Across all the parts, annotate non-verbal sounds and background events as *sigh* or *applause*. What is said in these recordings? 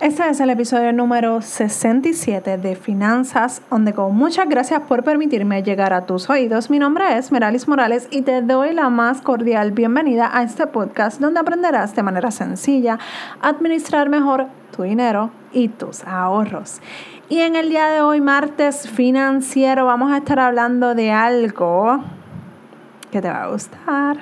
Este es el episodio número 67 de Finanzas on the. Muchas gracias por permitirme llegar a tus oídos. Mi nombre es Meralis Morales y te doy la más cordial bienvenida a este podcast donde aprenderás de manera sencilla a administrar mejor tu dinero y tus ahorros. Y en el día de hoy, martes financiero, vamos a estar hablando de algo que te va a gustar.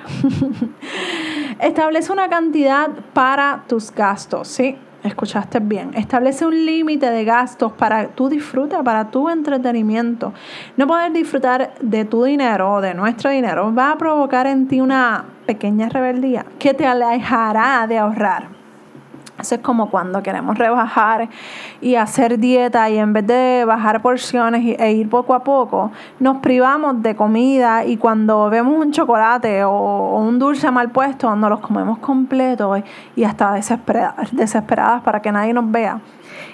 *laughs* Establece una cantidad para tus gastos, ¿sí? Escuchaste bien. Establece un límite de gastos para tu disfrute, para tu entretenimiento. No poder disfrutar de tu dinero o de nuestro dinero va a provocar en ti una pequeña rebeldía que te alejará de ahorrar. Eso es como cuando queremos rebajar y hacer dieta y en vez de bajar porciones e ir poco a poco, nos privamos de comida y cuando vemos un chocolate o, un dulce mal puesto, nos los comemos completos y hasta desesperadas, para que nadie nos vea.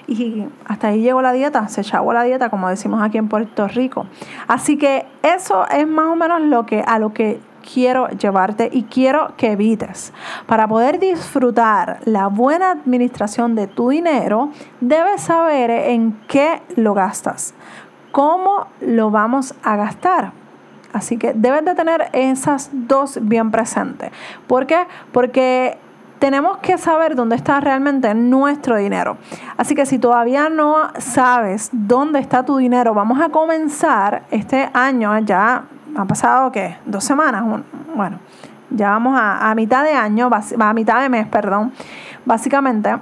Y hasta ahí llegó la dieta, se echó la dieta, como decimos aquí en Puerto Rico. Así que eso es más o menos lo que, a lo que quiero llevarte y quiero que evites. Para poder disfrutar la buena administración de tu dinero, debes saber en qué lo gastas, cómo lo vamos a gastar. Así que debes de tener esas dos bien presentes. ¿Por qué? Porque tenemos que saber dónde está realmente nuestro dinero. Así que si todavía no sabes dónde está tu dinero, vamos a comenzar este año ya han pasado, ¿qué? Dos semanas. Bueno, ya vamos a, mitad de año, a mitad de mes, perdón, básicamente.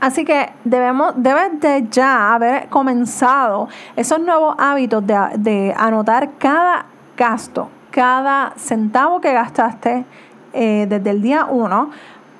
Así que debemos, debes de ya haber comenzado esos nuevos hábitos de, de anotar cada gasto, cada centavo que gastaste eh, desde el día uno,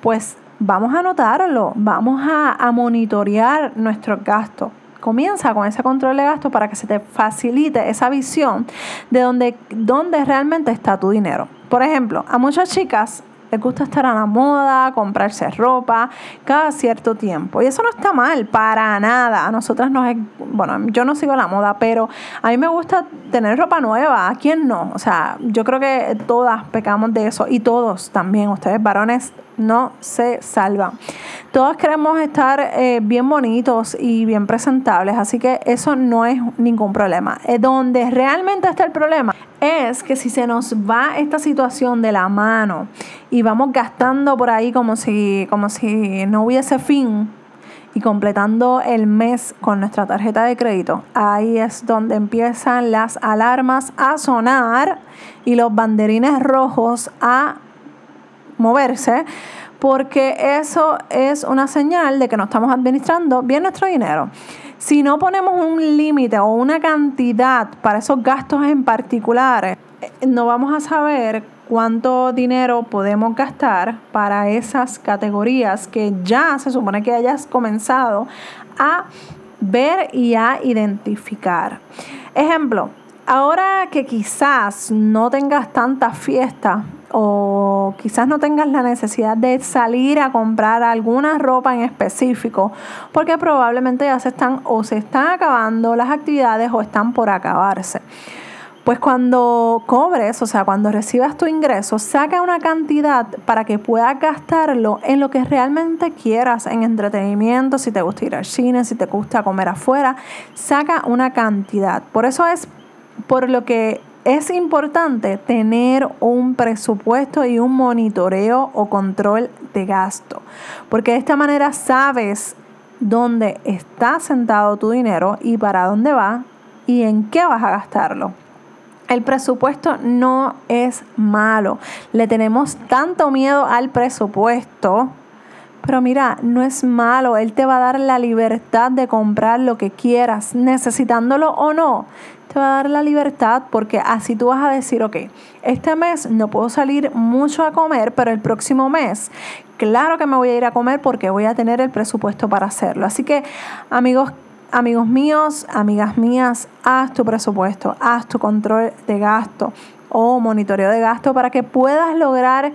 pues vamos a anotarlo, vamos a, a monitorear nuestros gastos comienza con ese control de gastos para que se te facilite esa visión de dónde, dónde realmente está tu dinero. Por ejemplo, a muchas chicas les gusta estar a la moda, comprarse ropa cada cierto tiempo. Y eso no está mal, para nada. A nosotras nos es, bueno, yo no sigo la moda, pero a mí me gusta tener ropa nueva. ¿A quién no? O sea, yo creo que todas pecamos de eso y todos también, ustedes varones no se salvan. Todos queremos estar eh, bien bonitos y bien presentables, así que eso no es ningún problema. Eh, donde realmente está el problema es que si se nos va esta situación de la mano y vamos gastando por ahí como si, como si no hubiese fin, y completando el mes con nuestra tarjeta de crédito, ahí es donde empiezan las alarmas a sonar y los banderines rojos a moverse, porque eso es una señal de que no estamos administrando bien nuestro dinero. Si no ponemos un límite o una cantidad para esos gastos en particulares, eh, no vamos a saber cuánto dinero podemos gastar para esas categorías que ya se supone que hayas comenzado a ver y a identificar. Ejemplo, ahora que quizás no tengas tantas fiestas o quizás no tengas la necesidad de salir a comprar alguna ropa en específico porque probablemente ya se están o se están acabando las actividades o están por acabarse. Pues cuando cobres, o sea, cuando recibas tu ingreso, saca una cantidad para que puedas gastarlo en lo que realmente quieras, en entretenimiento, si te gusta ir al cine, si te gusta comer afuera, saca una cantidad. Por eso es por lo que es importante tener un presupuesto y un monitoreo o control de gasto, porque de esta manera sabes dónde está sentado tu dinero y para dónde va y en qué vas a gastarlo. El presupuesto no es malo. Le tenemos tanto miedo al presupuesto. Pero mira, no es malo. Él te va a dar la libertad de comprar lo que quieras, necesitándolo o no te va a dar la libertad porque así tú vas a decir, ok, este mes no puedo salir mucho a comer, pero el próximo mes, claro que me voy a ir a comer porque voy a tener el presupuesto para hacerlo. Así que, amigos, amigos míos, amigas mías, haz tu presupuesto, haz tu control de gasto o monitoreo de gasto para que puedas lograr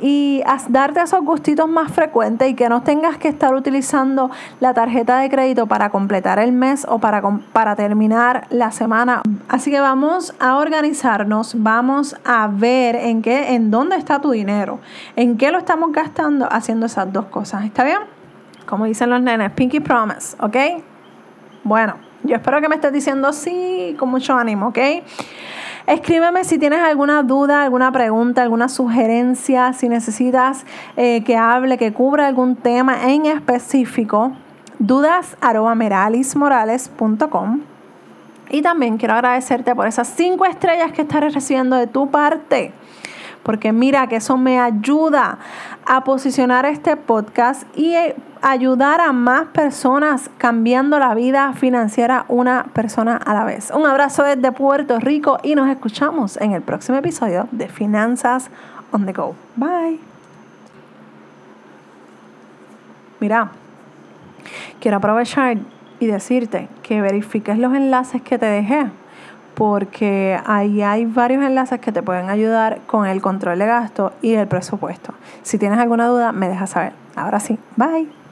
y darte esos gustitos más frecuentes y que no tengas que estar utilizando la tarjeta de crédito para completar el mes o para, para terminar la semana. Así que vamos a organizarnos, vamos a ver en qué, en dónde está tu dinero, en qué lo estamos gastando haciendo esas dos cosas. ¿Está bien? como dicen los nenes, pinky promise, ¿ok? Bueno, yo espero que me estés diciendo sí con mucho ánimo, ¿ok? Escríbeme si tienes alguna duda, alguna pregunta, alguna sugerencia, si necesitas eh, que hable, que cubra algún tema en específico. Dudas Y también quiero agradecerte por esas cinco estrellas que estás recibiendo de tu parte porque mira que eso me ayuda a posicionar este podcast y ayudar a más personas cambiando la vida financiera una persona a la vez. Un abrazo desde Puerto Rico y nos escuchamos en el próximo episodio de Finanzas on the Go. Bye. Mira, quiero aprovechar y decirte que verifiques los enlaces que te dejé porque ahí hay varios enlaces que te pueden ayudar con el control de gasto y el presupuesto. Si tienes alguna duda, me dejas saber. Ahora sí, bye.